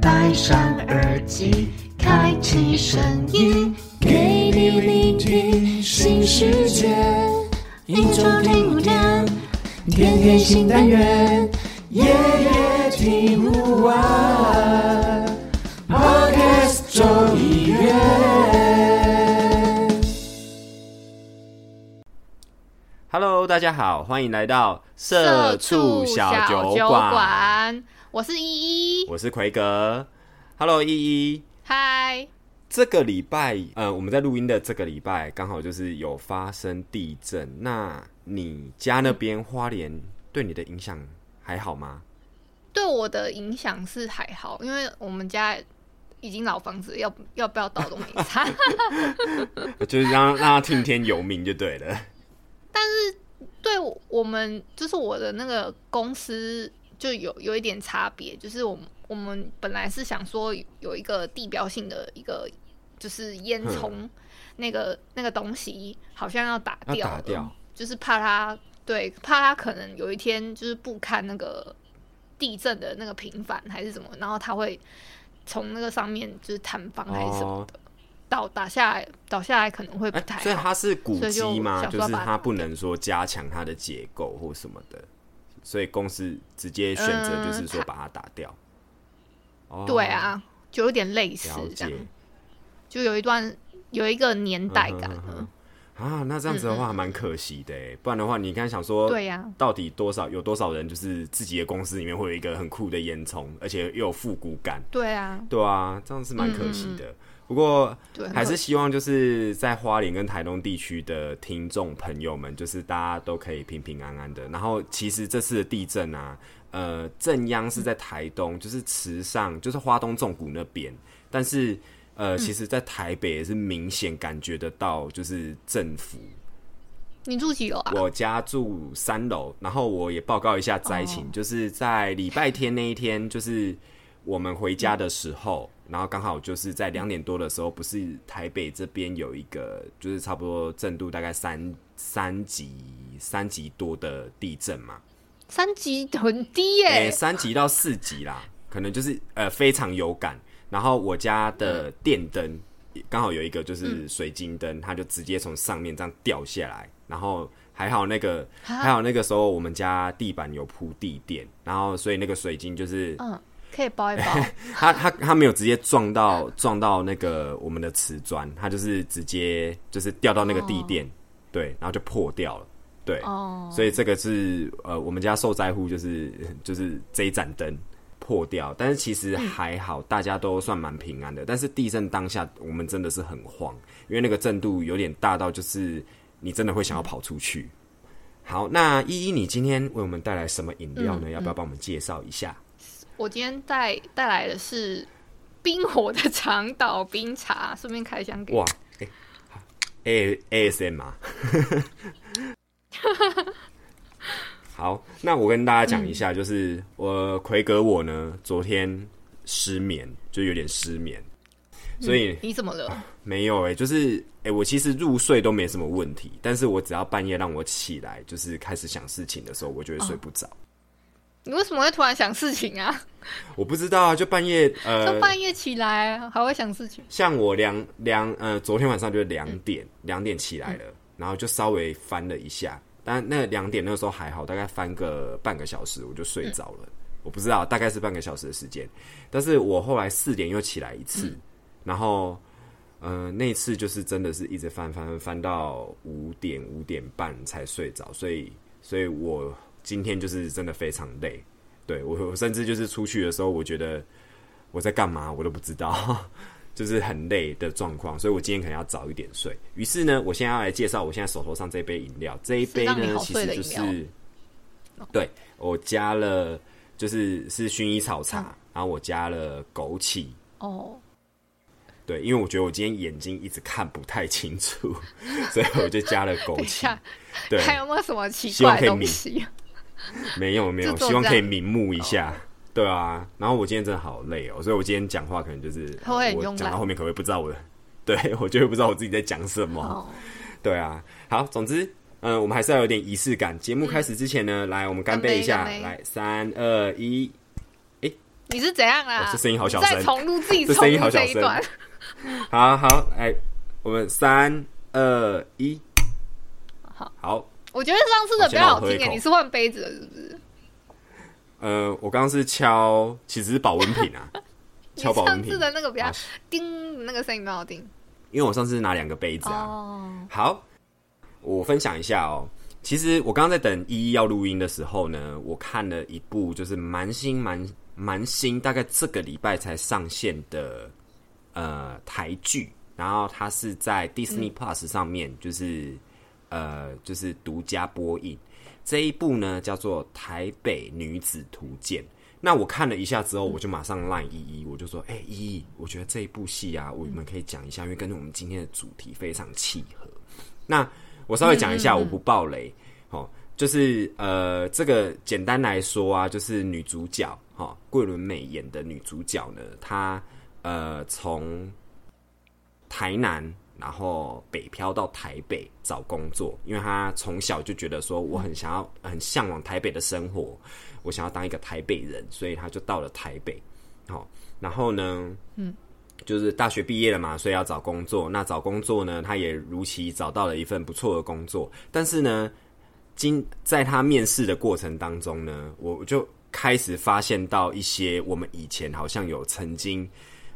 戴上耳机，开启声音，给你聆听新世界。一周听五天，天天新单元，夜夜听不完。Podcast 周一月。Hello，大家好，欢迎来到社畜小酒，馆，我是依依，我是奎格。Hello，依依，嗨，这个礼拜，呃，我们在录音的这个礼拜，刚好就是有发生地震。那你家那边花莲对你的影响还好吗？对我的影响是还好，因为我们家已经老房子，要要不要倒都没差。就是让让他听天由命就对了。但是对我们就是我的那个公司就有有一点差别，就是我们我们本来是想说有一个地标性的一个就是烟囱那个那个东西好像要打掉，打掉就是怕它对怕它可能有一天就是不堪那个地震的那个频繁还是什么，然后它会从那个上面就是坍方还是什么的。倒打下来，倒下来可能会不哎、太好。所以它是古迹吗？就是它不能说加强它的结构或什么的，所以公司直接选择就是说把它打掉。哦对，啊，就有点类似了这样解。。就有一段有一个年代感嗯哼嗯了。啊，那这样子的话还蛮可惜的哎，不然的话，你刚才想说，对呀到底多少有多少人就是自己的公司里面会有一个很酷的烟囱，而且又有复古感，对啊，对啊，这样是蛮可惜的。不过对，还是希望就是在花莲跟台东地区的听众朋友们，就是大家都可以平平安安的。然后其实这次的地震啊，呃，震央是在台东，就是池上，就是花东纵谷那边，但是呃，其实在台北也是明显感觉得到，就是政府。你住几楼啊？我家住三楼，然后我也报告一下灾情，哦就是在礼拜天那一天，就是我们回家的时候，然后刚好就是在两点多的时候，不是台北这边有一个，就是差不多震度大概三三级三级多的地震嘛，三级很低耶、诶、三级到四级啦，可能就是呃非常有感。然后我家的电灯刚好有一个就是水晶灯，它就直接从上面这样掉下来，然后还好那个还好那个时候我们家地板有铺地垫，然后所以那个水晶就是嗯，可以包一包。他他他没有直接撞到撞到那个我们的瓷砖，他就是直接就是掉到那个地垫，对，然后就破掉了，对，哦，所以这个是呃我们家受灾户就是就是这一盏灯破掉，但是其实还好，大家都算蛮平安的。但是地震当下我们真的是很慌，因为那个震度有点大到就是你真的会想要跑出去。好，那依依，你今天为我们带来什么饮料呢？要不要帮我们介绍一下？我今天带带来的是冰火的长岛冰茶，顺便开箱给哇，哎、A A S M 啊。好，那我跟大家讲一下，就是、我奎格我呢，昨天失眠，就有点失眠，所以你怎么了？没有哎、就是哎、我其实入睡都没什么问题，但是我只要半夜让我起来，就是开始想事情的时候，我就会睡不着。你为什么会突然想事情啊？我不知道啊，就半夜呃就，半夜起来还会想事情？像我两两呃，昨天晚上就两点两、点起来了，然后就稍微翻了一下，但那两点那个时候还好，大概翻个半个小时我就睡着了。我不知道，大概是半个小时的时间，但是我后来四点又起来一次，然后呃那次就是真的是一直翻翻翻翻到五点五点半才睡着，所以所以我今天就是真的非常累。对我，我甚至就是出去的时候，我觉得我在干嘛，我都不知道，就是很累的状况，所以我今天可能要早一点睡。于是呢，我现在要来介绍我现在手头上这杯饮料，这一杯呢，其实就是对我加了，就是是薰衣草茶，嗯然后我加了枸杞。哦，对，因为我觉得我今天眼睛一直看不太清楚，所以我就加了枸杞。对，还有没有什么奇怪东西？没 有没有，希望可以明目一下。对啊，然后我今天真的好累哦，所以我今天讲话可能就是我讲到后面可能会不知道我的，对我就会不知道我自己在讲什么。哦，对啊，好，总之，嗯、我们还是要有点仪式感。节目开始之前呢，来我们干杯一下，来三二一，哎、你是怎样啊？这声音好小声。你再重录自己 声音好小这一段。好好，哎，我们三二一，好，好，我觉得上次的比较好听诶，我先让我喝一口你是换杯子了是不是？呃，我刚刚是敲，其实是保温瓶啊，敲保温瓶上次，的那个比较叮那个声音蛮好听。因为我上次拿两个杯子啊。哦，好，我分享一下哦。其实我刚刚在等依依要录音的时候呢，我看了一部就是蛮新、蛮蛮新，大概这个礼拜才上线的呃台剧，然后它是在 Disney Plus 上面，就是、呃就是独家播映。这一部呢叫做《台北女子图鉴》。那我看了一下之后，我就马上赖依依，我就说：“哎、依依，我觉得这一部戏啊，我们可以讲一下，因为跟我们今天的主题非常契合。”那我稍微讲一下，我不爆雷。哦，就是呃，这个简单来说啊，就是女主角哈、桂纶镁演的女主角呢，她呃从台南然后北漂到台北找工作，因为他从小就觉得说我很想要很向往台北的生活，我想要当一个台北人，所以他就到了台北。好、然后呢，嗯，就是大学毕业了嘛，所以要找工作。那找工作呢，他也如期找到了一份不错的工作，但是呢，今在他面试的过程当中呢，我就开始发现到一些我们以前好像有曾经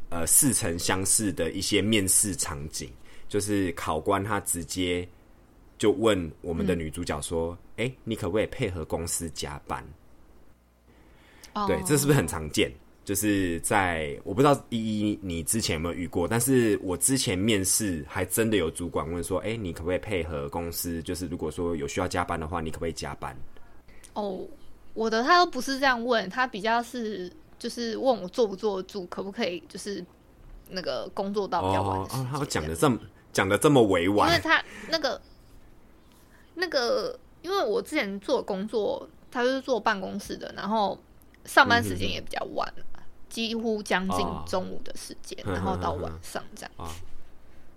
呃似曾相识的一些面试场景，就是考官他直接就问我们的女主角说：“哎、你可不可以配合公司加班？”哦对，这是不是很常见？就是在我不知道依依你之前有没有遇过，但是我之前面试还真的有主管问说：“哎、你可不可以配合公司？就是如果说有需要加班的话，你可不可以加班哦，我的他都不是这样问，他比较是就是问我坐不坐得住，可不可以就是那个工作？”到比较晚哦，他讲的这么讲的这么委婉因为，他那个那个，因为我之前做工作，他就是坐办公室的，然后上班时间也比较晚，几乎将近哦中午的时间，嗯然后到晚上这样啊子。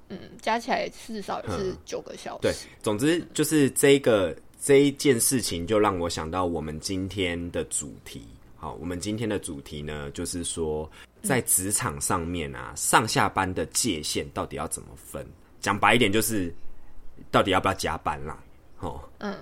嗯，加起来至少也是嗯九个小时。对，总之就是这个这一件事情，就让我想到我们今天的主题。好，我们今天的主题呢，就是说在职场上面啊，上下班的界限到底要怎么分？讲白一点，就是到底要不要加班啦？哦，嗯，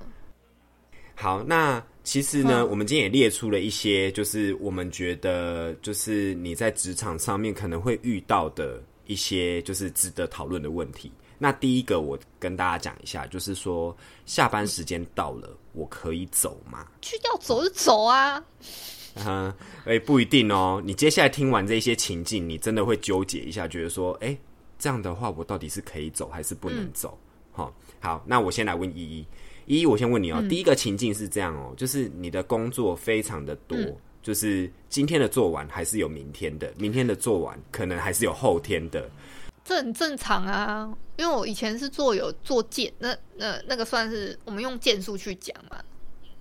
好，那其实呢，嗯我们今天也列出了一些，就是我们觉得，就是你在职场上面可能会遇到的一些，就是值得讨论的问题。那第一个，我跟大家讲一下，就是说下班时间到了，我可以走吗？去要走就走啊。嗯，哎、不一定哦。你接下来听完这些情境，你真的会纠结一下，觉得说，哎、这样的话，我到底是可以走还是不能走？好、好，那我先来问依依，依依，我先问你哦。第一个情境是这样哦，就是你的工作非常的多，就是今天的做完还是有明天的，明天的做完可能还是有后天的。这很正常啊，因为我以前是做有做件，那那那个算是我们用件数去讲嘛，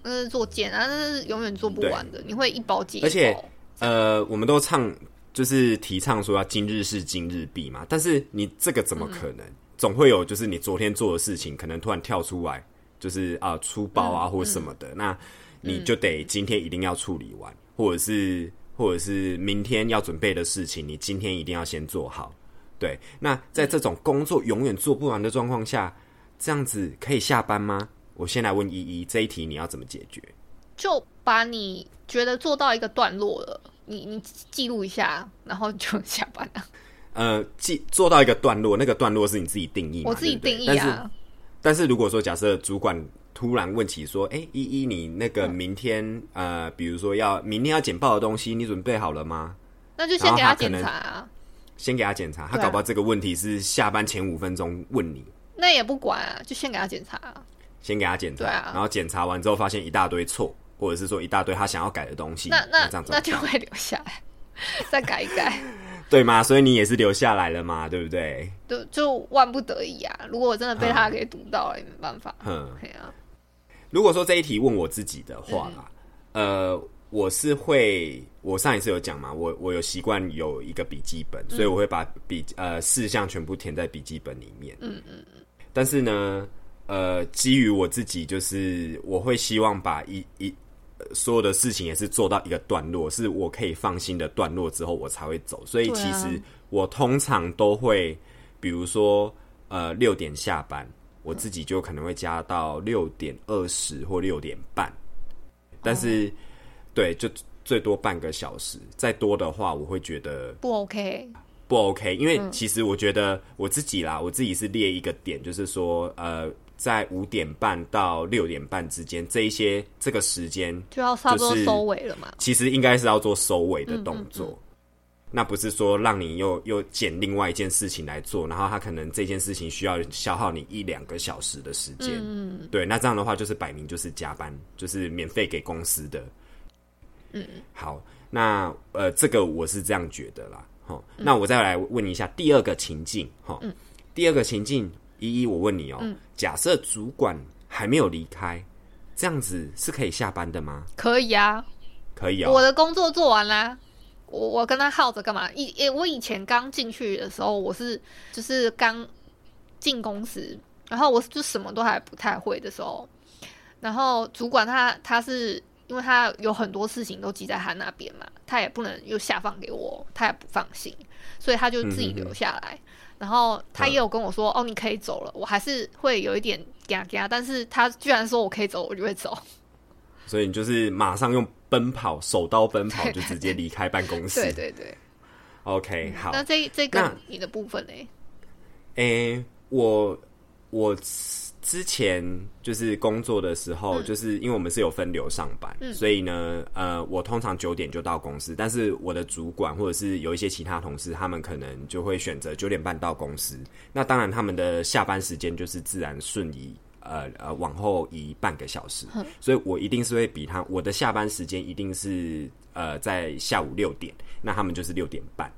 那是做件啊，那是永远做不完的，你会一包接一包。而且呃，我们都唱就是提倡说要今日事今日毕嘛，但是你这个怎么可能？总会有就是你昨天做的事情，可能突然跳出来，就是啊出包啊或什么的，那你就得今天一定要处理完，或者是或者是明天要准备的事情，你今天一定要先做好。对，那在这种工作永远做不完的状况下，这样子可以下班吗？我先来问依依这一题，你要怎么解决？就把你觉得做到一个段落了，你你记录一下，然后就下班了。呃，记做到一个段落，那个段落是你自己定义嘛？我自己定义但是啊，但是如果说假设主管突然问起说，哎、依依，你那个明天、呃，比如说要明天要简报的东西，你准备好了吗？那就先给他检查啊，先给他检查，他搞不好这个问题是下班前五分钟问你，那也不管啊，就先给他检查啊。先给他检查，啊然后检查完之后发现一大堆错，或者是说一大堆他想要改的东西，那那这样那就会留下来，再改一改，对吗？所以你也是留下来了嘛，对不对？就就万不得已啊。如果我真的被他给堵到了，也没办法。嗯，对啊，如果说这一题问我自己的话啦，嗯呃，我是会，我上一次有讲嘛，我我有习惯有一个笔记本，所以我会把笔呃事项全部填在笔记本里面。嗯嗯嗯。但是呢，呃，基于我自己，就是我会希望把一一呃所有的事情也是做到一个段落，是我可以放心的段落之后，我才会走。所以其实我通常都会，比如说呃六点下班，我自己就可能会加到六点二十或六点半，但是、对，就最多半个小时，再多的话，我会觉得不 OK，不 OK，因为其实我觉得我自己啦，我自己是列一个点，就是说，呃，在五点半到六点半之间这一些这个时间，就要差不多收尾了嘛。其实应该是要做收尾的动嗯作。那不是说让你又又捡另外一件事情来做，然后他可能这件事情需要消耗你一两个小时的时间。嗯，对，那这样的话就是摆明就是加班，就是免费给公司的。嗯，好，那呃，这个我是这样觉得啦。好，那我再来问一下第二个情境。哈，第二个情境，依依，我问你哦、假设主管还没有离开，这样子是可以下班的吗？可以啊，可以哦、我的工作做完啦。我我跟他耗着干嘛？以诶，我以前刚进去的时候，我是就是刚进公司，然后我就什么都还不太会的时候，然后主管他他是因为他有很多事情都记在他那边嘛，他也不能又下放给我，他也不放心，所以他就自己留下来。然后他也有跟我说：“哦，你可以走了。”我还是会有一点嘎嘎，但是他居然说我可以走，我就会走。所以你就是马上用奔跑，手刀 奔跑，就直接离开办公室。对对对。OK，好。那这这那个你的部分呢？诶、我我之前就是工作的时嗯。候，就是因为我们是有分流上班，所以呢，呃，我通常九点就到公司，但是我的主管或者是有一些其他同事，他们可能就会选择九点半到公司。那当然，他们的下班时间就是自然顺移。呃呃，往后移半个小时，所以我一定是会比他我的下班时间一定是呃在下午六点，那他们就是六点半，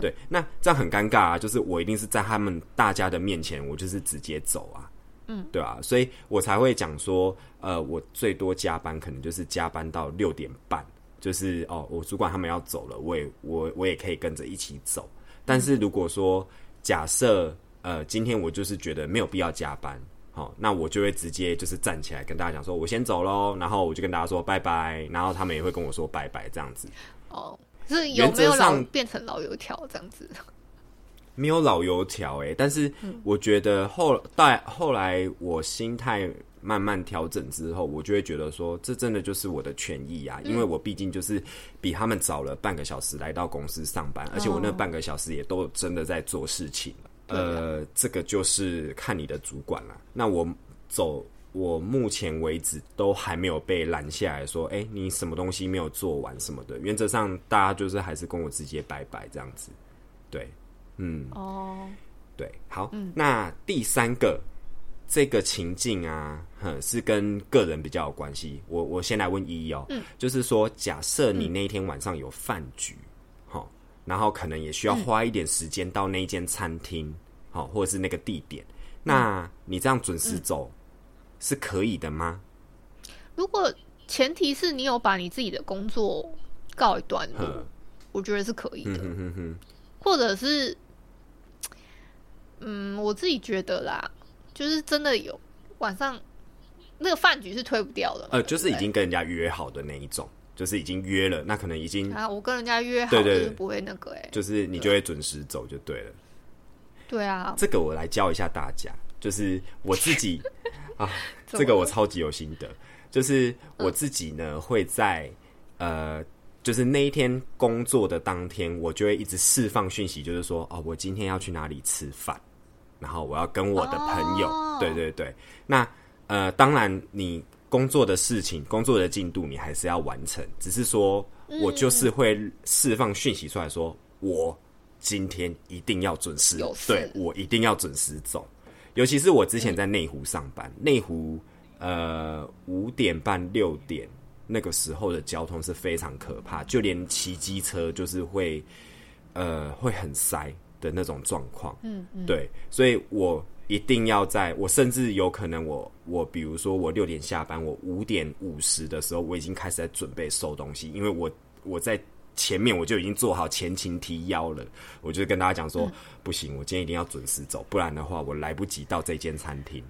对，那这样很尴尬啊，就是我一定是在他们大家的面前，我就是直接走啊，嗯，对啊，所以我才会讲说，呃，我最多加班可能就是加班到六点半，就是哦，我主管他们要走了，我也我我也可以跟着一起走。但是如果说假设呃今天我就是觉得没有必要加班，好、那我就会直接就是站起来跟大家讲说，我先走喽，然后我就跟大家说拜拜，然后他们也会跟我说拜拜，这样子。哦，是有没有变成老油条这样子？没有老油条哎、但是我觉得后来后来我心态慢慢调整之后，我就会觉得说，这真的就是我的权益啊，因为我毕竟就是比他们早了半个小时来到公司上班，而且我那半个小时也都真的在做事情。呃，这个就是看你的主管了。那我走，我目前为止都还没有被拦下来说，哎、你什么东西没有做完什么的。原则上，大家就是还是跟我直接拜拜这样子。对，嗯，哦，对，好，那第三个这个情境啊，哼，是跟个人比较有关系。我我先来问依依哦，就是说，假设你那一天晚上有饭局，好、然后可能也需要花一点时间到那间餐厅，好、或者是那个地点，那你这样准时走、是可以的吗？如果前提是你有把你自己的工作告一段落嗯，我觉得是可以的。或者是，嗯，我自己觉得啦，就是真的有晚上那个饭局是推不掉的，呃，就是已经跟人家约好的那一种，就是已经约了，那可能已经啊，我跟人家约好对对对就是不会那个哎、就是你就会准时走就对了。对。啊，这个我来教一下大家，就是我自己 啊，这个我超级有心得，就是我自己呢会在呃，就是那一天工作的当天，我就会一直释放讯息，就是说哦，我今天要去哪里吃饭，然后我要跟我的朋友，哦。对对对，那呃，当然你工作的事情、工作的进度你还是要完成，只是说我就是会释放讯息出来说，我今天一定要准时有，事。对我一定要准时走。尤其是我之前在内湖上班，内湖呃五点半六点那个时候的交通是非常可怕，就连骑机车就是会呃会很塞的那种状况。嗯嗯，对，所以我一定要在我甚至有可能我我比如说我六点下班，我五点五十的时候我已经开始在准备收东西，因为我我在前面我就已经做好前情提要了，我就跟大家讲说，不行，我今天一定要准时走，不然的话我来不及到这间餐厅。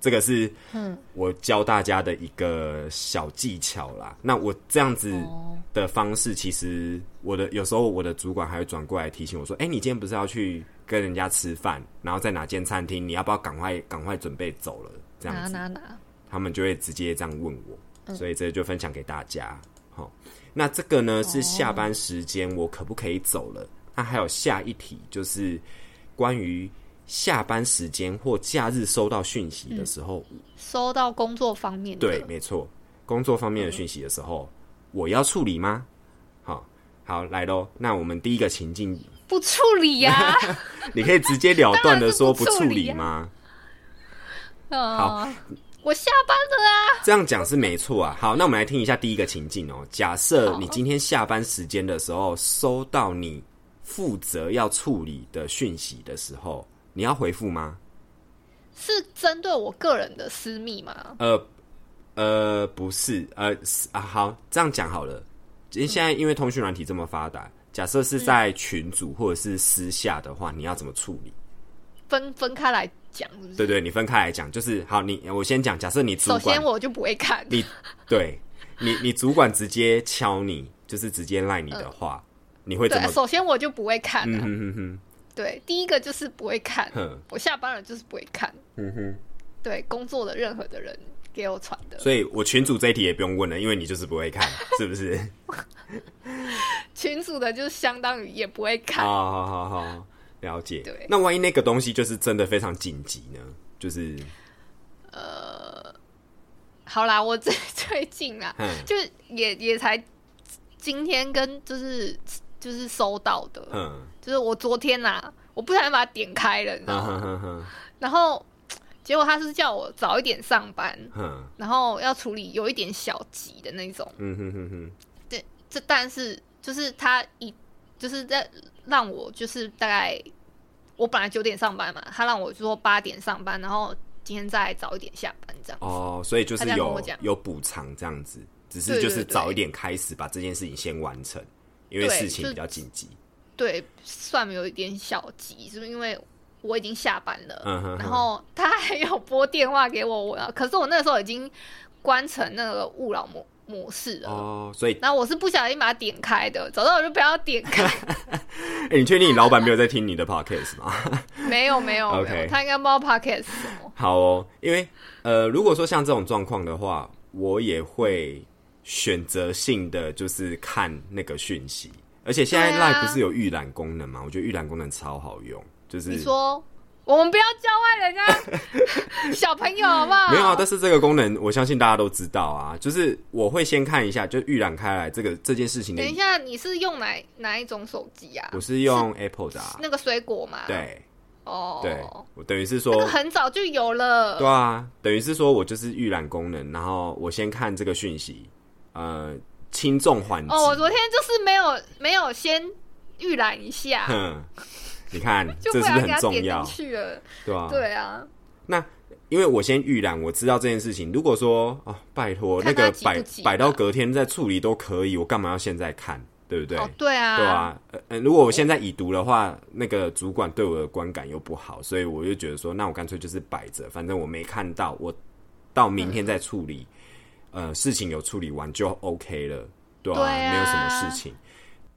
这个是我教大家的一个小技巧啦。那我这样子的方式，其实我的有时候我的主管还会转过来提醒我说：“哎、你今天不是要去跟人家吃饭，然后在哪间餐厅？你要不要赶快赶快准备走了？”这样子，他们就会直接这样问我，所以这就分享给大家。好，那这个呢是下班时间我可不可以走了？那还有下一题就是关于下班时间或假日收到讯息的时候，收到工作方面的，对，没错，工作方面的讯息的时候，我要处理吗？好，好来喽。那我们第一个情境，不处理呀、你可以直截了断的说不处理吗？好，我下班了啊，这样讲是没错啊。好，那我们来听一下第一个情境哦。假设你今天下班时间的时候，收到你负责要处理的讯息的时候，你要回复吗？是针对我个人的私密吗？呃呃，不是，呃是啊，好，这样讲好了。因为现在因为通讯软体这么发达，假设是在群组或者是私下的话，你要怎么处理？分分开来讲，是不是？对对，你分开来讲，就是好，你我先讲，假设你主首管先我就不会看，你对你，你主管直接敲你，就是直接赖你的话，你会怎对，么？首先我就不会看、啊。嗯哼哼哼对，第一个就是不会看，哼我下班了就是不会看。嗯哼。对，工作的任何的人给我传的，所以我群主这一题也不用问了，因为你就是不会看，是不是？群主的就是相当于也不会看。好好好好，了解。对那万一那个东西就是真的非常紧急呢？就是呃好啦，我最最近啊，嗯就也也才今天跟就是就是收到的，嗯就是我昨天呐、我不小心把它点开了，你知道嗯吗？哼哼哼然后结果他是叫我早一点上班，哼然后要处理有一点小急的那种。嗯哼哼哼，对，这但是就是他一就是在让我就是大概我本来九点上班嘛，他让我说八点上班，然后今天再早一点下班这样。哦，所以就是有有补偿这样子，只是就是早一点开始把这件事情先完成，因为事情比较紧急。对，算有一点小急，是不是因为我已经下班了，嗯哼哼然后他还有拨电话给我，我要可是我那个时候已经关成那个勿扰模模式了。哦，所以然后我是不小心把它点开的，早知道我就不要点开。哎、你确定你老板没有在听你的 podcast 吗？没有没有没 OK 有，他应该不知道 podcast 是什么。好哦，因为呃，如果说像这种状况的话，我也会选择性的就是看那个讯息，而且现在对啊 Line 不是有预览功能吗？我觉得预览功能超好用，就是你说我们不要教坏人家 小朋友好不好？没有啊，但是这个功能我相信大家都知道啊，就是我会先看一下，就预览开来这个这件事情等，一下，你是用哪哪一种手机啊？我是用 Apple 的、啊，那个水果嘛？，对哦，对，我等于是说那个很早就有了。对啊，等于是说我就是预览功能，然后我先看这个讯息，呃，轻重缓急。哦，我昨天就是没有没有先预览一下，哼，你看 这是不是很重要？去了。对吧、对啊，那因为我先预览，我知道这件事情。如果说哦，拜托那个摆摆到隔天再处理都可以，我干嘛要现在看？对不对？哦，对啊，对啊，呃呃，如果我现在已读的话，那个主管对我的观感又不好，所以我就觉得说，那我干脆就是摆着，反正我没看到，我到明天再处理，呃，事情有处理完就 OK 了，对啊，没有什么事情。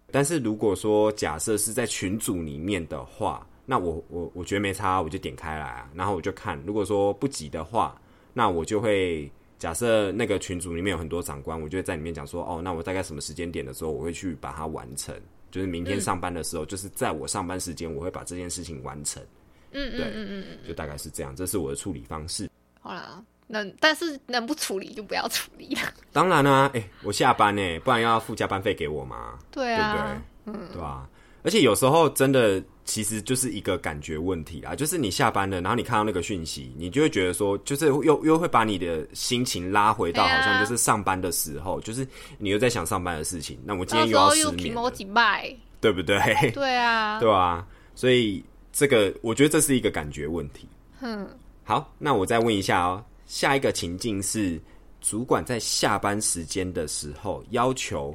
但是如果说假设是在群组里面的话，那我我我觉得没差，我就点开来啊，然后我就看，如果说不急的话，那我就会假设那个群组里面有很多长官，我就会在里面讲说，哦，那我大概什么时间点的时候，我会去把它完成，就是明天上班的时候，就是在我上班时间，我会把这件事情完成，嗯对嗯嗯就大概是这样，这是我的处理方式。好啦，能但是能不处理就不要处理了。当然啦、哎、我下班呢、不然要付加班费给我吗？对对不啊，对？嗯，对吧、而且有时候真的其实就是一个感觉问题啦，就是你下班了，然后你看到那个讯息，你就会觉得说，就是又又会把你的心情拉回到对啊好像就是上班的时候，就是你又在想上班的事情，那我今天又要失眠。对不对？对啊，对啊，所以这个我觉得这是一个感觉问题。嗯，好，那我再问一下哦，下一个情境是主管在下班时间的时候要求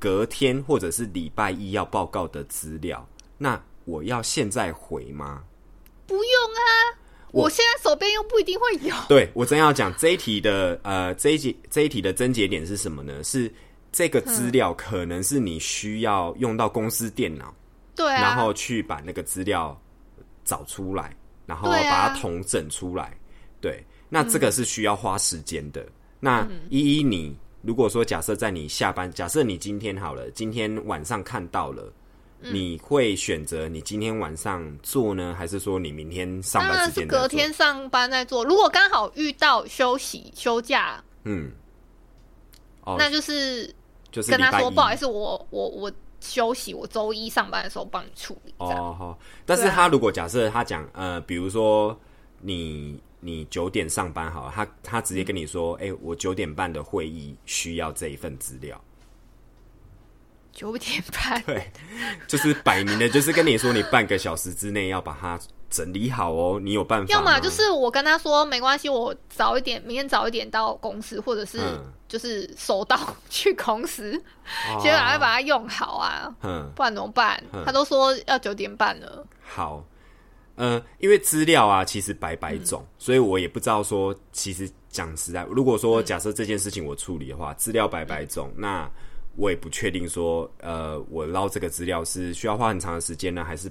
隔天或者是礼拜一要报告的资料，那我要现在回吗？不用啊，我现在手边又不一定会有。对我真要讲这一题的呃这一节这一题的症结点是什么呢？是这个资料可能是你需要用到公司电脑，对啊，然后去把那个资料找出来，然后把它统整出来。对，那这个是需要花时间的。那依依你如果说假设在你下班，假设你今天好了，今天晚上看到了。嗯你会选择你今天晚上做呢，还是说你明天上班当然是时间再做隔天上班再做。如果刚好遇到休息休假，嗯，哦，那就是就是跟他说一不好意思，我我我休息，我周一上班的时候帮你处理。这样哦，好。但是对啊他如果假设他讲呃，比如说你你九点上班好了，他他直接跟你说，哎、我九点半的会议需要这一份资料，九点半，对，就是摆明的，就是跟你说你半个小时之内要把它整理好哦，你有办法？要么就是我跟他说没关系，我早一点，明天早一点到公司，或者是嗯。就是手到去公司，哦。先赶快把它用好啊，嗯。不然怎么办？嗯？他都说要九点半了，好，呃，因为资料啊，其实百百种，嗯所以我也不知道说，其实讲实在，如果说假设这件事情我处理的话，资料百百种，那我也不确定说，呃，我捞这个资料是需要花很长的时间呢，还是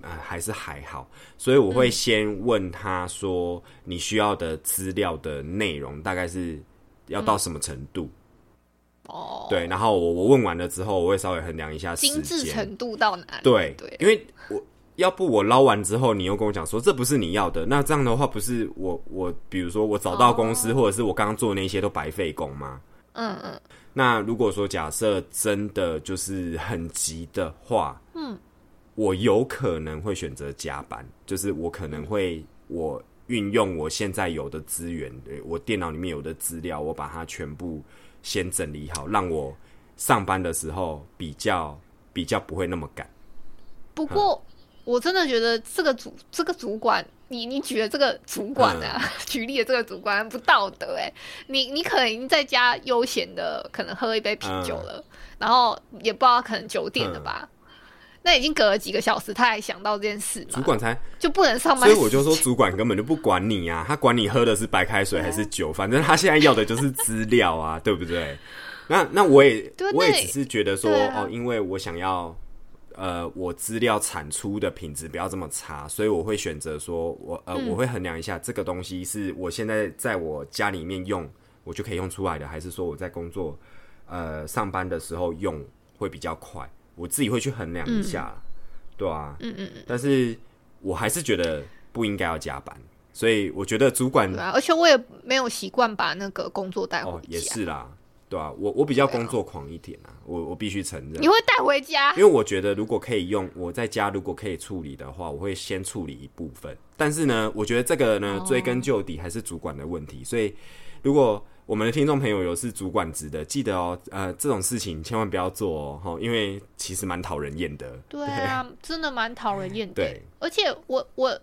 呃还是还好，所以我会先问他说，你需要的资料的内容大概是要到什么程度？哦，对，然后我我问完了之后，我会稍微衡量一下时精致。程度到哪里？对对，因为我要不我捞完之后，你又跟我讲说这不是你要的，那这样的话不是我我比如说我找到公司、或者是我刚刚做的那些都白费工吗？嗯嗯，那如果说假设真的就是很急的话，嗯，我有可能会选择加班，就是我可能会我运用我现在有的资源，对我电脑里面有的资料，我把它全部先整理好，让我上班的时候比较比较不会那么赶。不过我真的觉得这个主这个主管，你你举的这个主管啊，嗯 举例的这个主管不道德哎、你你可能已经在家悠闲的，可能喝一杯啤酒了，嗯然后也不知道可能九点了吧。那已经隔了几个小时，他还想到这件事嘛？主管才就不能上班？所以我就说，主管根本就不管你啊，他管你喝的是白开水还是酒，反正他现在要的就是资料啊，对不对？那那我也我也只是觉得说，啊哦，因为我想要呃，我资料产出的品质不要这么差，所以我会选择说我呃，嗯。我会衡量一下这个东西是我现在在我家里面用，我就可以用出来的，还是说我在工作呃上班的时候用会比较快，我自己会去衡量一下啦，对啊，嗯嗯嗯，但是我还是觉得不应该要加班，所以我觉得主管对啊，而且我也没有习惯把那个工作带回家。哦也是啦，对啊，我我比较工作狂一点啊，我我必须承认你，会带回家因？为我觉得如果可以用我在家如果可以处理的话，我会先处理一部分。但是呢，我觉得这个呢哦追根究底还是主管的问题，所以如果我们的听众朋友有是主管职的，记得哦，呃，这种事情千万不要做哦，齁因为其实蛮讨人厌的。对啊，真的蛮讨人厌的。对，而且我我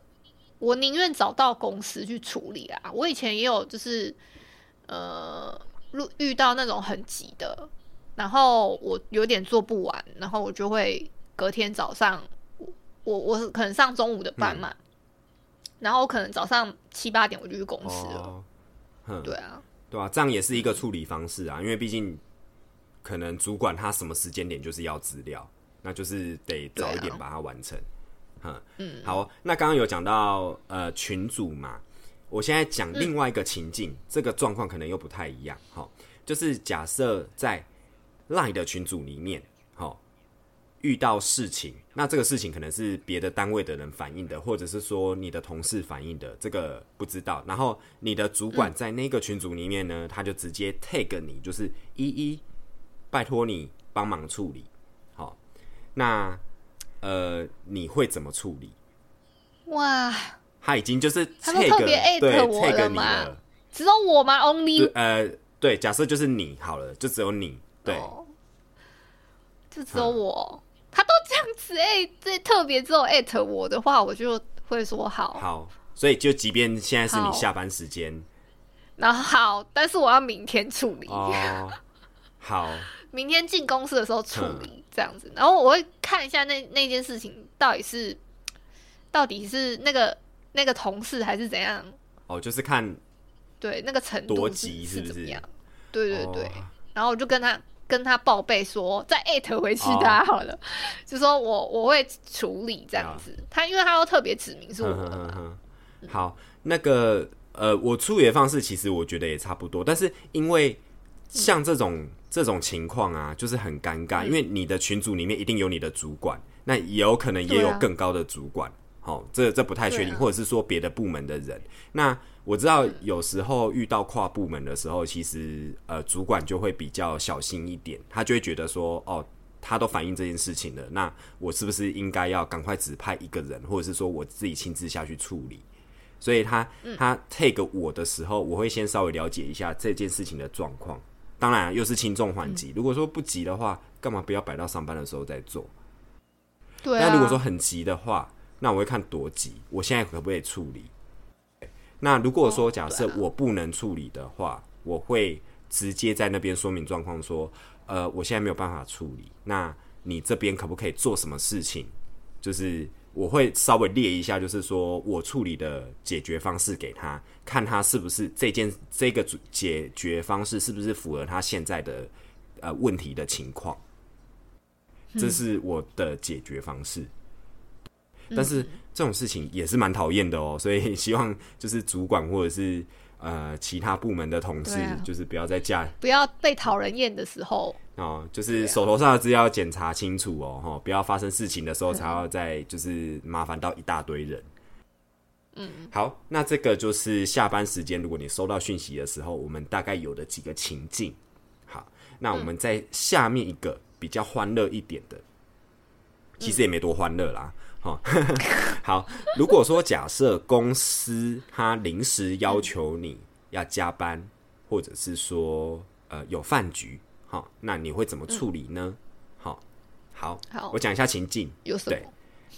我宁愿找到公司去处理啊。我以前也有就是呃遇遇到那种很急的，然后我有点做不完，然后我就会隔天早上我我我可能上中午的班嘛，然后我可能早上七八点我就去公司了。对啊，对啊，这样也是一个处理方式啊，因为毕竟可能主管他什么时间点就是要资料，那就是得早一点把它完成。嗯嗯，好，那刚刚有讲到呃群组嘛，我现在讲另外一个情境，这个状况可能又不太一样。好，就是假设在赖的群组里面，好。遇到事情，那这个事情可能是别的单位的人反映的，或者是说你的同事反映的，这个不知道。然后你的主管在那个群组里面呢，他就直接 tag 你，就是一一拜托你帮忙处理。好，那呃你会怎么处理？哇，他已经就是他都特别艾对特我了嘛，只有我吗？Only？呃对，假设就是你好了，就只有你对。哦。就只有我，他都这样子哎、这特别只有艾特我的话，我就会说好，好，所以就即便现在是你下班时间。然后好，但是我要明天处理，哦，好。明天进公司的时候处嗯。理这样子，然后我会看一下那那件事情到底是到底是那个那个同事还是怎样？哦，就是看对，那个程度多是急是不是？是怎么样？对对对。哦然后我就跟他跟他报备说，再艾特回去他好了，就说我我会处理这样子。他因为他又特别指明是我 好，那个呃，我处理的方式其实我觉得也差不多，但是因为像这种、这种情况啊，就是很尴尬，因为你的群组里面一定有你的主管，那也有可能也有啊。更高的主管，好、这这不太确定，啊或者是说别的部门的人。那我知道有时候遇到跨部门的时候，其实呃主管就会比较小心一点，他就会觉得说哦。他都反映这件事情了，那我是不是应该要赶快指派一个人，或者是说我自己亲自下去处理？所以他他 take 我的时候，我会先稍微了解一下这件事情的状况。当然又是轻重缓急，如果说不急的话，干嘛不要摆到上班的时候再做？对啊。但如果说很急的话，那我会看多急，我现在可不可以处理？那如果说假设我不能处理的话，我会直接在那边说明状况，说，呃，我现在没有办法处理，那你这边可不可以做什么事情？就是我会稍微列一下，就是说我处理的解决方式给他，看他是不是这件这个主解决方式是不是符合他现在的呃问题的情况。这是我的解决方式。但是这种事情也是蛮讨厌的哦，所以希望就是主管或者是呃其他部门的同事就是不要再架不要被讨人厌的时候，哦，就是手头上的资料检查清楚哦，哈，不要发生事情的时候才要再就是麻烦到一大堆人。嗯，好，那这个就是下班时间，如果你收到讯息的时候，我们大概有的几个情境。好，那我们在下面一个比较欢乐一点的，其实也没多欢乐啦。好、好，如果说假设公司他临时要求你要加班，或者是说呃有饭局，好、那你会怎么处理呢？好、好，好我讲一下情境。对有什么？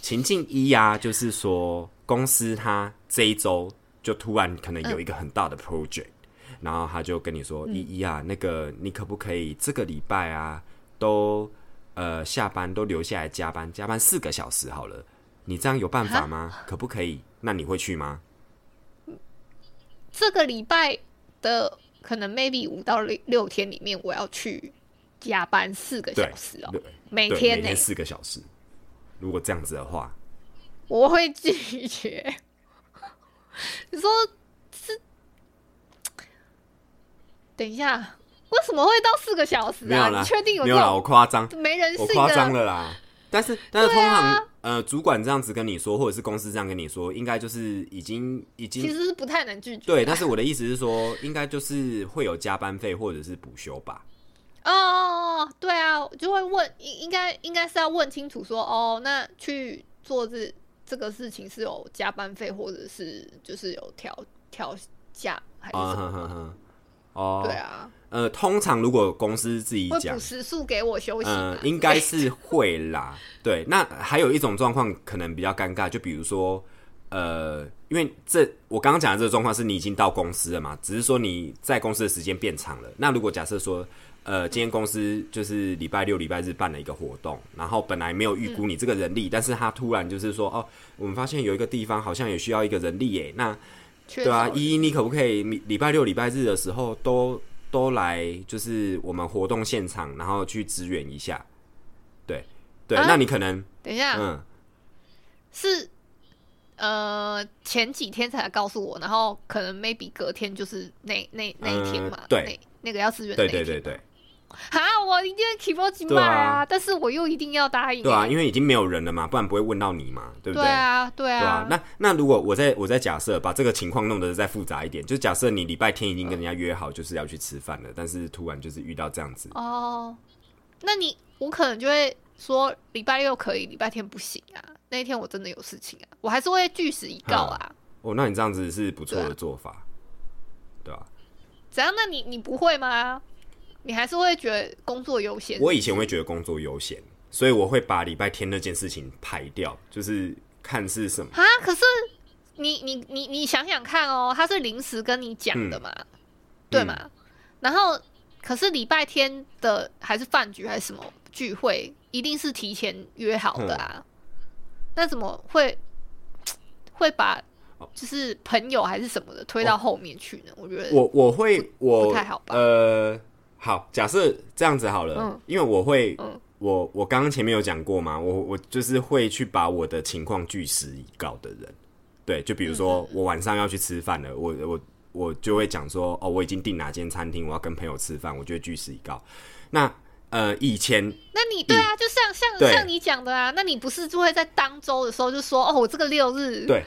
情境一呀、就是说公司他这一周就突然可能有一个很大的 project，、然后他就跟你说：“依依啊，那个你可不可以这个礼拜啊都呃下班都留下来加班，加班四个小时好了，你这样有办法吗？可不可以？那你会去吗？这个礼拜的可能 maybe 五到六六天里面，我要去加班四个小时哦每天呢、每天四个小时。如果这样子的话，我会拒绝。你说是？等一下，为什么会到四个小时啊？没有啦，你确定有这没有啦，我种夸张。没人性我夸张的？了啦。但是，但是通常、呃，主管这样子跟你说，或者是公司这样跟你说，应该就是已经已经其实是不太能拒绝。对。但是我的意思是说，应该就是会有加班费或者是补休吧。哦，对啊，就会问，应应该应该是要问清楚说，哦，那去做这这个事情是有加班费，或者是就是有调调价还是啊什么？哦，对，啊，呃，通常如果公司自己讲会补，时数给我休息呃，应该是会啦。对，那还有一种状况可能比较尴尬，就比如说，呃，因为这我刚刚讲的这个状况是你已经到公司了嘛，只是说你在公司的时间变长了。那如果假设说，呃，今天公司就是礼拜六、礼拜日办了一个活动，然后本来没有预估你这个人力，但是他突然就是说，哦，我们发现有一个地方好像也需要一个人力耶，那对啊，少依依，你可不可以礼礼拜六、礼拜日的时候都都来，就是我们活动现场，然后去支援一下？对对，啊？那你可能等一下，嗯，是呃前几天才告诉我，然后可能 maybe 隔天就是那那那一天嘛，呃对。那那个要支援的对那一天对对对哈，我一定会 keep 住啊啊，但是我又一定要答应欸，对啊，因为已经没有人了嘛，不然不会问到你嘛，对不对？对啊，对对啊啊，，那那如果我在我在假设把这个情况弄得再复杂一点，就假设你礼拜天已经跟人家约好就是要去吃饭了，但是突然就是遇到这样子，哦，那你我可能就会说礼拜六可以，礼拜天不行啊，那一天我真的有事情啊，我还是会据实以告啊。哦，那你这样子是不错的做法，对吧、怎样？那你你不会吗？你还是会觉得工作优先？我以前会觉得工作优先，所以我会把礼拜天那件事情排掉，就是看是什么。啊，可是你你你你想想看哦，他是临时跟你讲的嘛，对吗？然后可是礼拜天的还是饭局还是什么聚会，一定是提前约好的啊。那怎么会会把就是朋友还是什么的推到后面去呢？我觉得我我会我不太好吧呃，好，假设这样子好了，嗯。因为我会，嗯。我我刚刚前面有讲过嘛，我我就是会去把我的情况据实以告的人，对，就比如嗯。说我晚上要去吃饭了，我我我就会讲说，哦，我已经订哪间餐厅，我要跟朋友吃饭，我就会据实以告。那呃，以前那你对啊，就像像像你讲的啊，那你不是就会在当周的时候就说哦，我这个六日对，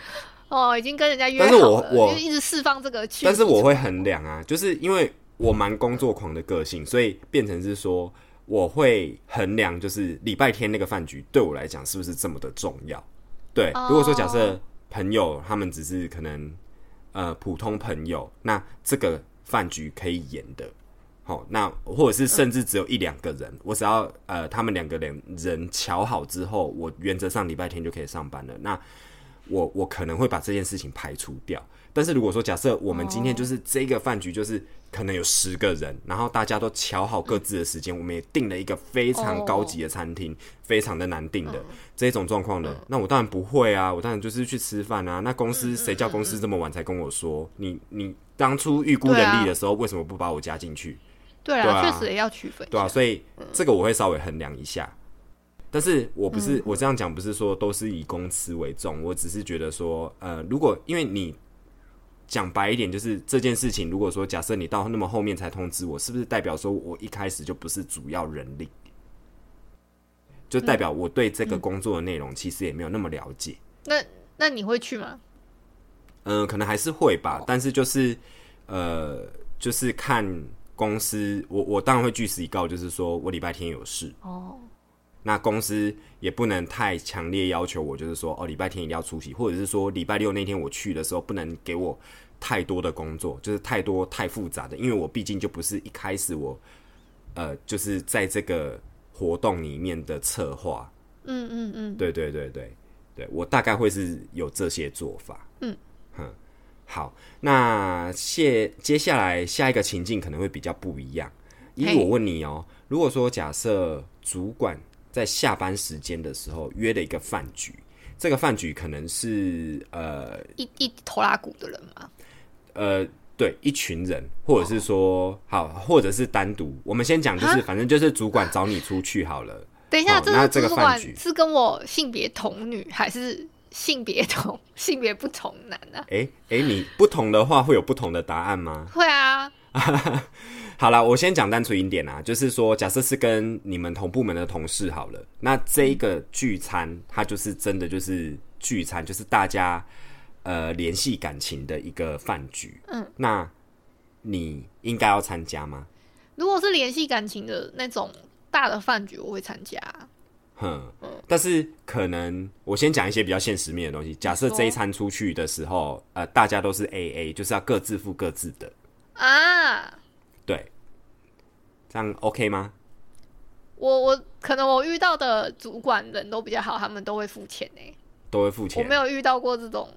哦已经跟人家约但好了，是我我就一直释放这个。但是我会衡量啊，就是因为我蛮工作狂的个性，所以变成是说我会衡量，就是礼拜天那个饭局对我来讲是不是这么的重要？对，哦如果说假设朋友他们只是可能呃普通朋友，那这个饭局可以演的。好，那或者是甚至只有一两个人，我只要呃他们两个人人瞧好之后，我原则上礼拜天就可以上班了。那我我可能会把这件事情排除掉。但是如果说假设我们今天就是这个饭局，就是可能有十个人，然后大家都瞧好各自的时间，我们也订了一个非常高级的餐厅，非常的难订的这种状况呢，那我当然不会啊，我当然就是去吃饭啊。那公司谁叫公司这么晚才跟我说？你你当初预估对啊人力的时候，为什么不把我加进去？对啊，确实也要区分。对啊，所以这个我会稍微衡量一下。但是我不嗯是、我这样讲，不是说都是以公司为重，我只是觉得说，呃，如果因为你讲白一点，就是这件事情，如果说假设你到那么后面才通知我，是不是代表说我一开始就不是主要人力？就代表我对这个工作的内容其实也没有那么了解。那那你会去吗？嗯、可能还是会吧，但是就是呃，就是看公司，我我当然会据实以告，就是说我礼拜天有事，哦，那公司也不能太强烈要求我，就是说哦，礼拜天一定要出席，或者是说礼拜六那天我去的时候不能给我太多的工作，就是太多太复杂的，因为我毕竟就不是一开始我呃，就是在这个活动里面的策划，嗯嗯嗯，对对对对对，我大概会是有这些做法。嗯，哼，好，那接接下来下一个情境可能会比较不一样。因为我问你哦，如果说假设主管在下班时间的时候约了一个饭局，这个饭局可能是呃一一头拉骨的人嘛。呃，对，一群人，或者是说好，或者是单独。我们先讲，就是反正就是主管找你出去好了。等一下，那这个个主管饭局是跟我性别同女还是性别同性别不同男啊？哎哎，你不同的话会有不同的答案吗？会啊，好啦，我先讲单纯一点啊，就是说，假设是跟你们同部门的同事好了，那这一个聚餐，它就是真的就是聚餐，就是大家呃联系感情的一个饭局。嗯，那你应该要参加吗？如果是联系感情的那种大的饭局，我会参加。哼，但是可能我先讲一些比较现实面的东西。假设说这一餐出去的时候，呃，大家都是 A A，就是要各自付各自的，啊，对，这样 OK 吗？我我可能我遇到的主管人都比较好，他们都会付钱呢、都会付钱？我没有遇到过这种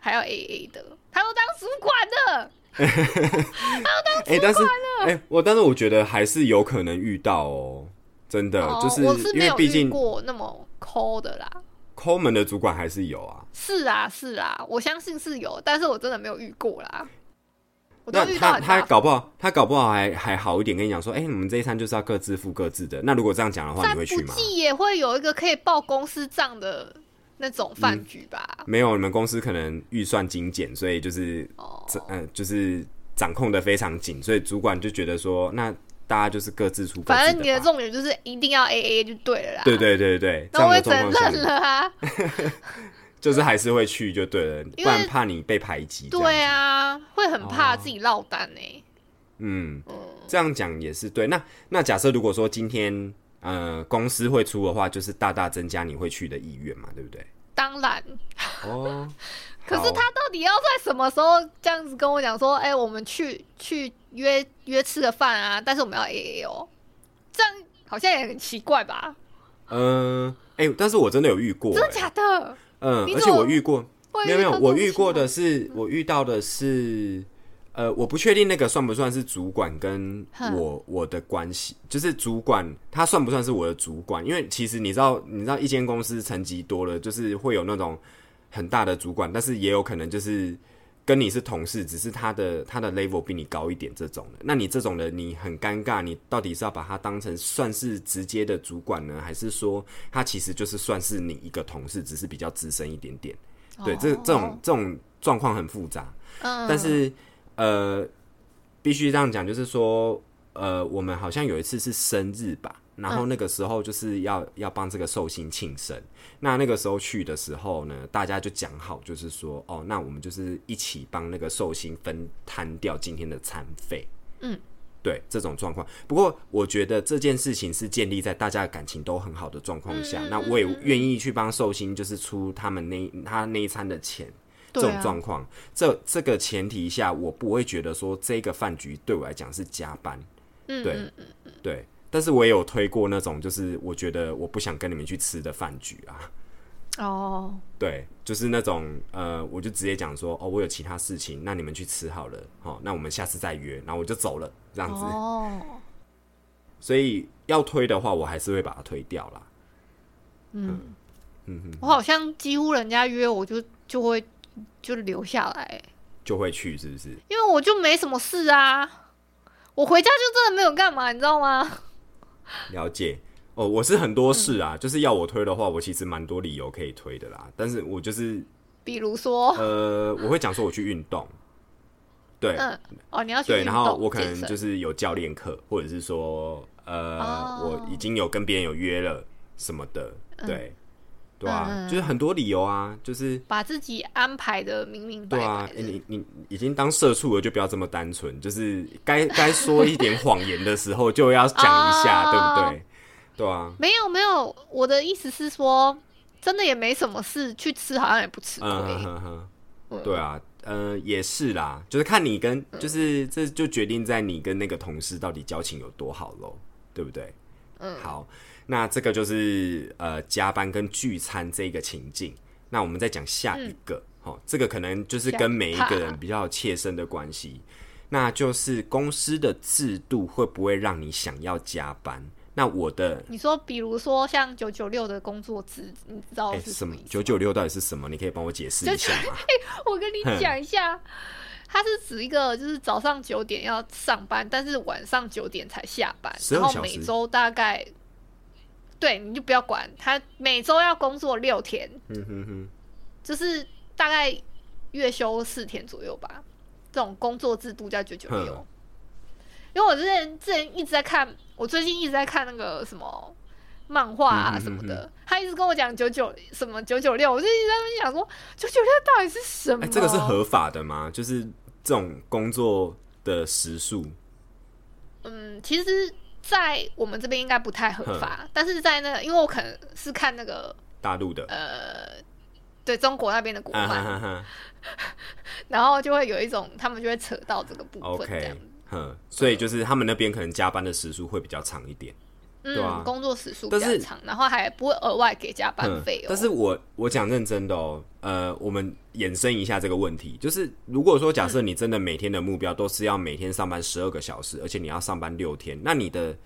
还要 A A 的，他都当主管的。哎、但是哎、我但是我觉得还是有可能遇到哦，真的，哦就是我是没有遇因为毕竟过那么抠的啦。抠门的主管还是有啊。是啊，是啊，我相信是有，但是我真的没有遇过啦。我都那他他搞不好，他搞不好还还好一点，跟你讲说，哎、你们这一餐就是要各自付各自的。那如果这样讲的话，你会去吗？计也会有一个可以报公司账的那种饭局吧？没有，你们公司可能预算精简，所以就是嗯、就是掌控的非常紧，所以主管就觉得说，那大家就是各自出各自。反正你的重点就是一定要 A A 就对了啦。对对对对，这那我也只能状况下，认了啊。就是还是会去就对了，不然怕你被排挤。对啊，会很怕哦自己落单呢、嗯，这样讲也是对。那那假设如果说今天呃公司会出的话，就是大大增加你会去的意愿嘛，对不对？当然，哦，可是他到底要在什么时候这样子跟我讲说，哎、我们去去约约吃个饭啊？但是我们要 A A 哦，这样好像也很奇怪吧？嗯，哎、但是我真的有遇过、真的哎假的？嗯，而且我遇过，会没有没有，我遇过的是，我遇到的是，呃，我不确定那个算不算是主管跟我我的关系，就是主管他算不算是我的主管？因为其实你知道，你知道一间公司层级多了，就是会有那种很大的主管，但是也有可能就是跟你是同事，只是他的他的 level 比你高一点这种的。那你这种的你很尴尬，你到底是要把他当成算是直接的主管呢，还是说他其实就是算是你一个同事，只是比较资深一点点？对，这这种这种状况很复杂。嗯，但是呃，必须这样讲，就是说，呃，我们好像有一次是生日吧，然后那个时候就是要要帮这个寿星庆生。那那个时候去的时候呢，大家就讲好，就是说，哦，那我们就是一起帮那个寿星分摊掉今天的餐费。嗯，对，这种状况。不过我觉得这件事情是建立在大家的感情都很好的状况下，那我也愿意去帮寿星，就是出他们那他那一餐的钱。这种状况，这这个前提下，我不会觉得说这个饭局对我来讲是加班，嗯对对。但是我也有推过那种，就是我觉得我不想跟你们去吃的饭局啊，哦，对，就是那种呃，我就直接讲说，哦，我有其他事情，那你们去吃好了，好，那我们下次再约，然后我就走了，这样子。哦，所以要推的话，我还是会把它推掉啦。嗯嗯哼，我好像几乎人家约我就就会就留下来，就会去，是不是？因为我就没什么事啊，我回家就真的没有干嘛，你知道吗？了解哦，我是很多事嗯啊，就是要我推的话，我其实蛮多理由可以推的啦。但是我就是比如说，呃，我会讲说我去运动，对、嗯，哦，你要去对，然后我可能就是有教练课，或者是说呃，哦。我已经有跟别人有约了什么的，对，对啊，就是很多理由啊，就是。把自己安排的明明白白对啊你你已经当社畜了，就不要这么单纯，就是该 该说一点谎言的时候就要讲一下，哦。对不对？对啊，没有没有，我的意思是说，真的也没什么事，去吃好像也不吃亏。对啊，呃，也是啦，就是看你跟，就是这就决定在你跟那个同事到底交情有多好喽，对不对？嗯，好，那这个就是呃加班跟聚餐这个情境。那我们再讲下一个，哦，这个可能就是跟每一个人比较切身的关系，那就是公司的制度会不会让你想要加班？那我的你说，比如说像九九六的工作制，你知道是、什么？九九六到底是什么？你可以帮我解释一下吗？我跟你讲一下，它是指一个就是早上九点要上班，但是晚上九点才下班，然后每周大概，对，你就不要管他，每周要工作六天，嗯哼哼，就是大概月休四天左右吧。这种工作制度叫九九六哼。因为我之前之前一直在看，我最近一直在看那个什么漫画啊嗯嗯嗯什么的，他一直跟我讲九九什么九九六，我就一直在那边想说九九六到底是什么？哎、这个是合法的吗？就是这种工作的时数，嗯，其实，在我们这边应该不太合法，但是在那个，因为我可能是看那个大陆的，呃，对中国那边的国啊漫，哈哈哈。然后就会有一种他们就会扯到这个部分这样，OK，哼，所以就是他们那边可能加班的时数会比较长一点，对啊。嗯，工作时数比较长，然后还不会额外给加班嗯费哦。但是我我讲认真的哦，呃，我们衍生一下这个问题，就是如果说假设你真的每天的目标都是要每天上班十二个小时，而且你要上班六天，那你的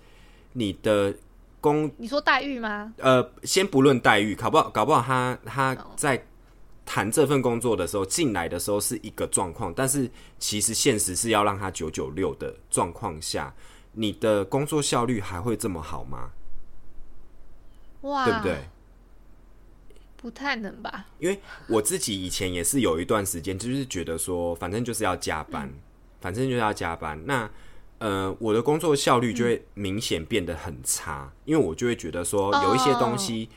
你的工你说待遇吗？呃，先不论待遇，搞不好搞不好他他哦。在谈这份工作的时候进来的时候是一个状况，但是其实现实是要让他九九六的状况下，你的工作效率还会这么好吗？哇，对不对？？不太能吧？因为我自己以前也是有一段时间，就是觉得说，反正就是要加班，反正就是要加班。那呃，我的工作效率就会明显变得很差，因为我就会觉得说，有一些东西，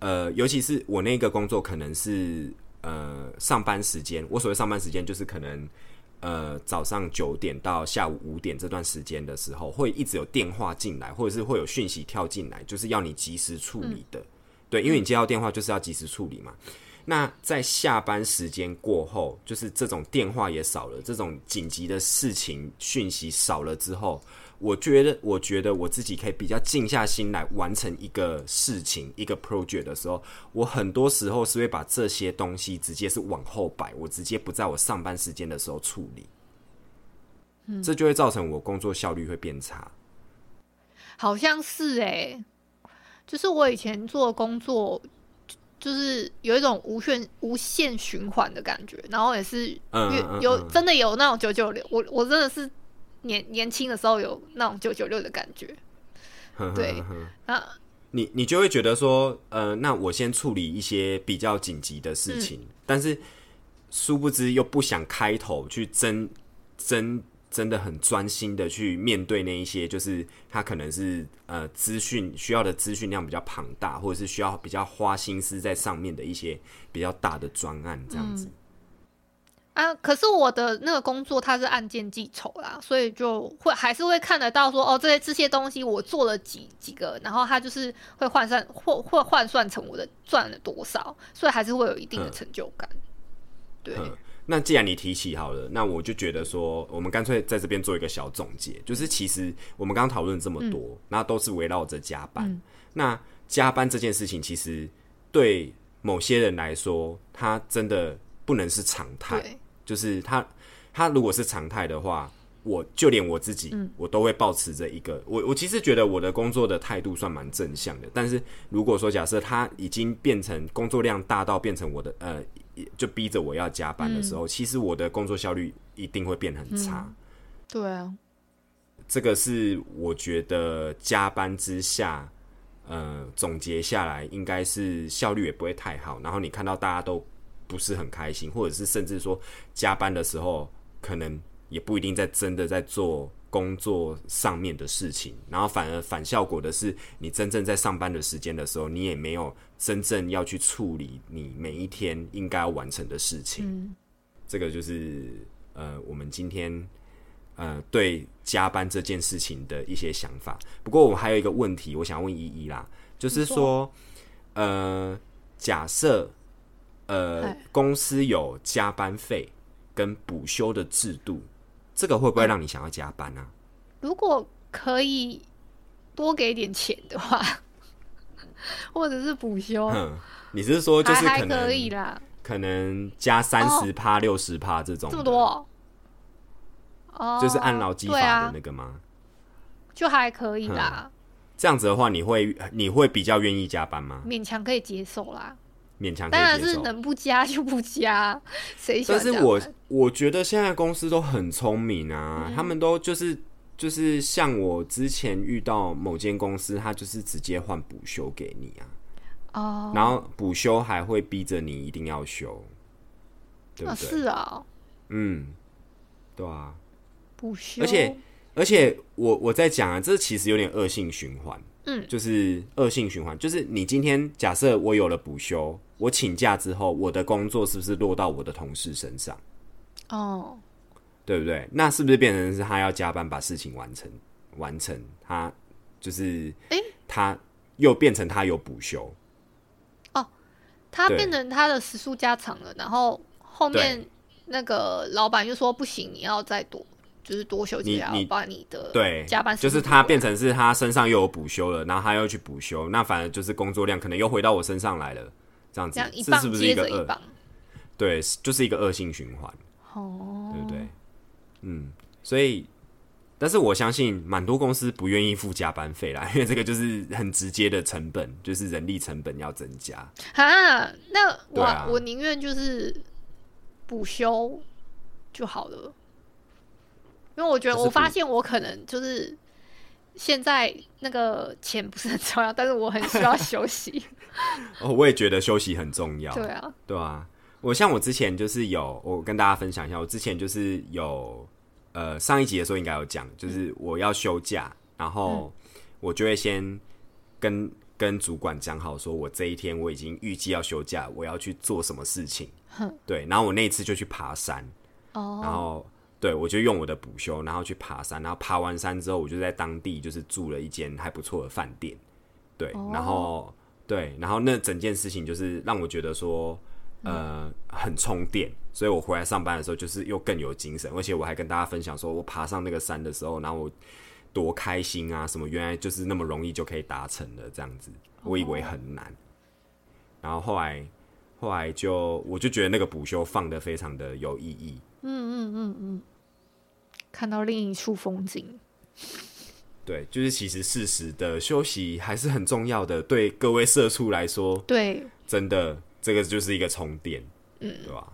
呃，尤其是我那个工作可能是呃上班时间，我所谓上班时间就是可能。呃，早上九点到下午五点这段时间的时候，会一直有电话进来，或者是会有讯息跳进来，就是要你及时处理的。对，因为你接到电话就是要及时处理嘛。那在下班时间过后，就是这种电话也少了，这种紧急的事情讯息少了之后，我觉得，我觉得我自己可以比较静下心来完成一个事情、一个 project 的时候，我很多时候是会把这些东西直接是往后摆，我直接不在我上班时间的时候处理。这就会造成我工作效率会变差。好像是哎、就是我以前做工作，就是有一种无限无限循环的感觉，然后也是越嗯嗯有嗯真的有那种九九六，我我真的是年年轻的时候有那种九九六的感觉，对那你你就会觉得说，呃，那我先处理一些比较紧急的事情，但是殊不知又不想开头去真真真的很专心的去面对那一些，就是他可能是呃资讯需要的资讯量比较庞大，或者是需要比较花心思在上面的一些比较大的专案这样子。啊，可是我的那个工作它是按件计酬啦，所以就会还是会看得到说，哦，这些这些东西我做了几几个，然后它就是会换算或会换算成我的赚了多少，所以还是会有一定的嗯成就感。对，嗯，那既然你提起好了，那我就觉得说，我们干脆在这边做一个小总结，就是其实我们刚刚讨论这么多，那都是围绕着加班。那加班这件事情，其实对某些人来说，它真的不能是常态。对，就是他他如果是常态的话，我就连我自己，我都会保持着一个我我其实觉得我的工作的态度算蛮正向的。但是如果说假设他已经变成工作量大到变成我的呃，就逼着我要加班的时候，其实我的工作效率一定会变很差。对啊，这个是我觉得加班之下，呃，总结下来应该是效率也不会太好。然后你看到大家都不是很开心，或者是甚至说加班的时候，可能也不一定在真的在做工作上面的事情，然后反而反效果的是，你真正在上班的时间的时候，你也没有真正要去处理你每一天应该要完成的事情。这个就是呃，我们今天。呃，对加班这件事情的一些想法。不过我还有一个问题，我想问依依啦，就是说，呃，假设呃公司有加班费跟补休的制度，这个会不会让你想要加班啊？如果可以多给点钱的话，或者是补休，嗯，你是说就是可能可以啦，可能加三十趴、六十趴这种这么多哦，哦就是按劳基对法的啊那个吗？就还可以啦，这样子的话，你会你会比较愿意加班吗？勉强可以接受啦。勉强可当然。是能不加就不加，谁喜但是我我觉得现在公司都很聪明啊，嗯他们都就是就是像我之前遇到某间公司，他就是直接换补休给你啊，哦，然后补休还会逼着你一定要休，对不啊对？是啊，嗯，对啊，补休，而且而且我我在讲啊，这其实有点恶性循环，嗯，就是恶性循环，就是你今天假设我有了补休，我请假之后，我的工作是不是落到我的同事身上？哦，对不对？那是不是变成是他要加班把事情完成？完成他就是，诶他又变成他有补休哦，他变成他的时速加长了，然后后面那个老板就说不行，你要再多，就是多休息，要你你把你的对，加班时就是他变成是他身上又有补休了，然后他又去补休，那反而就是工作量可能又回到我身上来了，这样子这是不是棒接一个恶？着一棒，对，就是一个恶性循环，哦，对不对？嗯，所以。但是我相信蛮多公司不愿意付加班费啦，因为这个就是很直接的成本，就是人力成本要增加。啊，那我、啊我宁愿就是补休就好了，因为我觉得我发补现我可能就是现在那个钱不是很重要，但是我很需要休息。哦，我也觉得休息很重要。对啊，对啊，我像我之前就是有，我跟大家分享一下，我之前就是有，呃，上一集的时候应该有讲，就是我要休假，然后我就会先跟跟主管讲好，说我这一天我已经预计要休假，我要去做什么事情。对，然后我那一次就去爬山，哦，然后对我就用我的补休，然后去爬山，然后爬完山之后，我就在当地就是住了一间还不错的饭店，对，然后对，然后那整件事情就是让我觉得说，呃，很充电，所以我回来上班的时候就是又更有精神，而且我还跟大家分享说我爬上那个山的时候，然后我多开心啊，什么原来就是那么容易就可以达成的这样子，我以为很难，然后后来后来就我就觉得那个补休放的非常的有意义。看到另一处风景，对，就是其实适时的休息还是很重要的，对各位社畜来说，对，真的这个就是一个充电，嗯，对吧？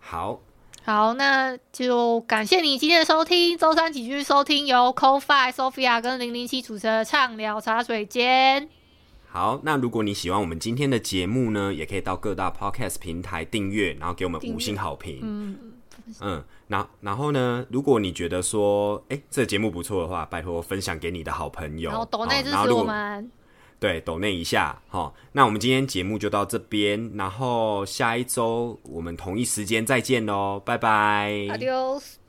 好，好，那就感谢你今天的收听，周三继续收听由 CoFi Sophia 跟零零七主持的畅聊茶水间。好，那如果你喜欢我们今天的节目呢，也可以到各大 Podcast 平台订阅，然后给我们五星好评。嗯，嗯，然然后呢，如果你觉得说，哎、这个节目不错的话，拜托分享给你的好朋友，然后抖内支持我们，对，抖内一下哈。那我们今天节目就到这边，然后下一周我们同一时间再见喽，拜拜。Adios。